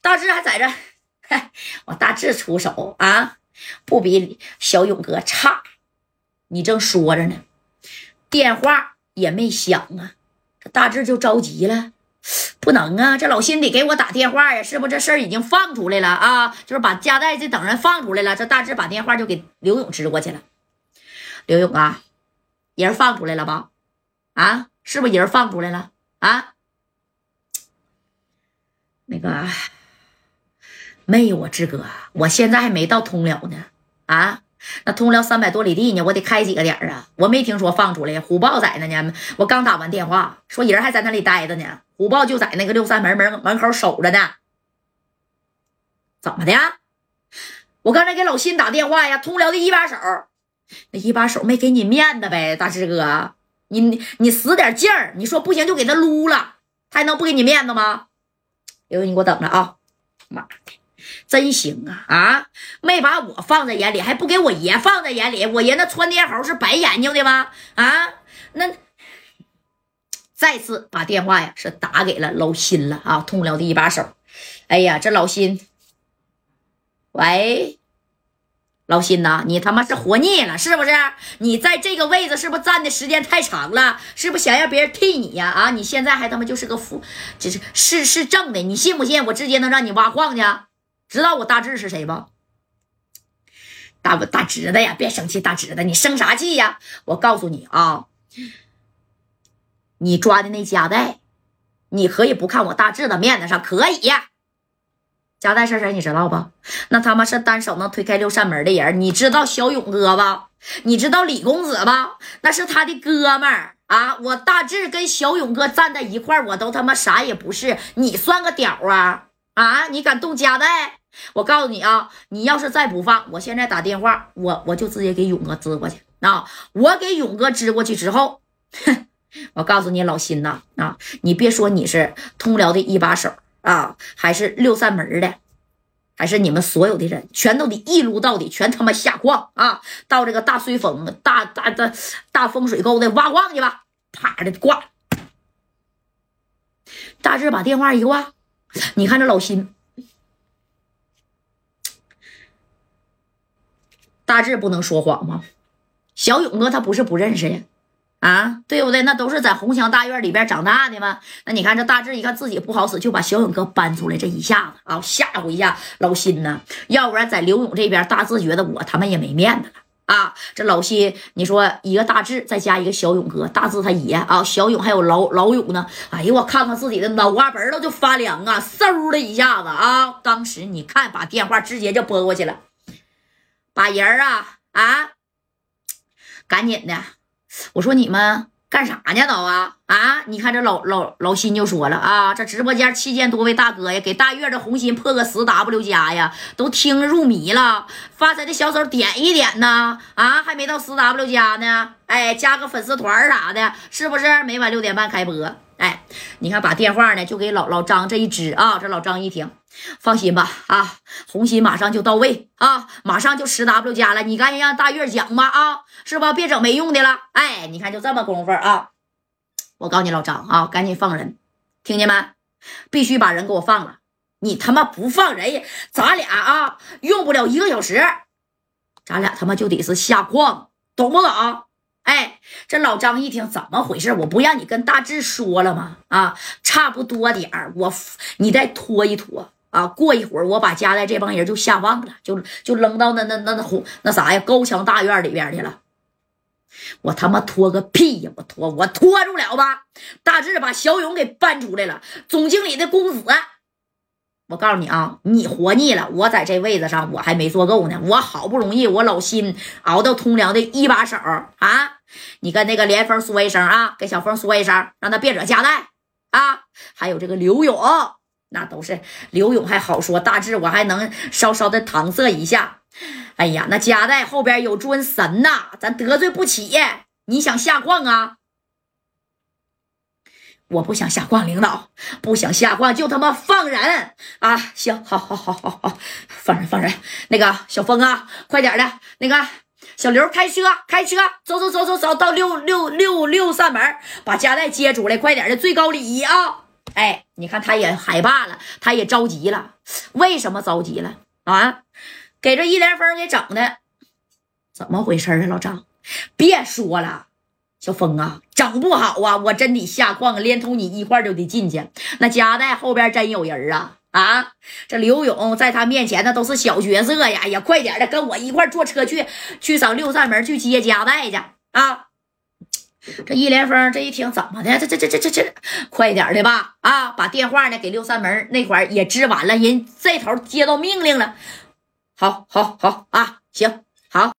大志还在这，我大志出手啊，不比小勇哥差。你正说着呢，电话也没响啊，这大志就着急了。不能啊，这老辛得给我打电话呀，是不？这事儿已经放出来了啊，就是把夹带这等人放出来了。这大志把电话就给刘勇支过去了。刘勇啊，人放出来了吧？啊，是不是人放出来了啊？那个没有啊，志哥，我现在还没到通辽呢。啊，那通辽三百多里地呢，我得开几个点啊？我没听说放出来，虎豹在那呢。我刚打完电话，说人还在那里待着呢。虎豹就在那个六扇门门门口守着呢。怎么的？我刚才给老辛打电话呀，通辽的一把手，那一把手没给你面子呗，大志哥，你你使点劲儿，你说不行就给他撸了，他还能不给你面子吗？刘你给我等着啊！妈的，真行啊啊！没把我放在眼里，还不给我爷放在眼里，我爷那窜天猴是白眼睛的吗？啊，那再次把电话呀是打给了老辛了啊！通辽的一把手，哎呀，这老辛，喂。老辛呐，你他妈是活腻了是不是？你在这个位置是不是站的时间太长了？是不是想让别人替你呀？啊，你现在还他妈就是个副，这是是是正的，你信不信？我直接能让你挖矿去？知道我大志是谁不？大大侄子呀，别生气，大侄子，你生啥气呀？我告诉你啊，你抓的那夹带，你可以不看我大志的面子上，可以。夹带是谁？你知道不？那他妈是单手能推开六扇门的人。你知道小勇哥吧？你知道李公子吧？那是他的哥们儿啊！我大志跟小勇哥站在一块儿，我都他妈啥也不是。你算个屌啊！啊！你敢动夹带？我告诉你啊！你要是再不放，我现在打电话，我我就直接给勇哥支过去啊！我给勇哥支过去之后，哼！我告诉你老辛呐啊！你别说你是通辽的一把手。啊，还是六扇门的，还是你们所有的人，全都得一撸到底，全他妈下矿啊！到这个大水风、大大大大风水沟的挖矿去吧！啪的挂。大志把电话一挂，你看这老辛，大志不能说谎吗？小勇哥他不是不认识呀。啊，对不对？那都是在红墙大院里边长大的嘛。那你看这大志一看自己不好使，就把小勇哥搬出来，这一下子啊，吓唬一下老辛呢。要不然在刘勇这边，大志觉得我他妈也没面子了啊。这老辛，你说一个大志再加一个小勇哥，大志他爷啊，小勇还有老老勇呢。哎呦，我看看自己的脑瓜门都就发凉啊，嗖的一下子啊。当时你看，把电话直接就拨过去了，把人啊啊，赶紧的。我说你们干啥呢都啊啊！你看这老老老新就说了啊，这直播间七千多位大哥呀，给大月的红心破个十 W 加呀，都听入迷了。发财的小手点一点呢啊，还没到十 W 加呢，哎，加个粉丝团啥的，是不是？每晚六点半开播。哎，你看把电话呢就给老老张这一支啊，这老张一听。放心吧，啊，红心马上就到位啊，马上就十 W 加了，你赶紧让大月讲吧，啊，是吧？别整没用的了。哎，你看就这么功夫啊，我告诉你老张啊，赶紧放人，听见没？必须把人给我放了，你他妈不放人，咱俩啊用不了一个小时，咱俩他妈就得是下矿，懂不懂？哎，这老张一听怎么回事？我不让你跟大志说了吗？啊，差不多点儿，我你再拖一拖。啊，过一会儿我把家代这帮人就下放了，就就扔到那那那那那啥呀高墙大院里边去了。我他妈拖个屁呀！我拖我拖住了吧？大志把小勇给搬出来了，总经理的公子。我告诉你啊，你活腻了，我在这位子上我还没做够呢。我好不容易我老辛熬到通辽的一把手啊！你跟那个连峰说一声啊，跟小峰说一声，让他别惹家代啊。还有这个刘勇。那都是刘勇还好说，大志我还能稍稍的搪塞一下。哎呀，那夹带后边有尊神呐，咱得罪不起。你想下矿啊？我不想下矿，领导不想下矿就他妈放人啊！行，好，好，好，好，好，放人，放人。那个小峰啊，快点的。那个小刘开车，开车，走走走走走到六六六六扇门，把夹带接出来，快点的，最高礼仪啊！哎，你看他也害怕了，他也着急了。为什么着急了啊？给这一连峰给整的，怎么回事啊？老张，别说了，小峰啊，整不好啊，我真得下矿，连同你一块就得进去。那夹带后边真有人啊啊！这刘勇在他面前那都是小角色呀，也快点的跟我一块坐车去去找六扇门去接夹带去啊！这一连峰这一听怎么的？这这这这这这，快点的吧！啊，把电话呢给六扇门那会儿也支完了，人这头接到命令了。好，好，好啊，行。好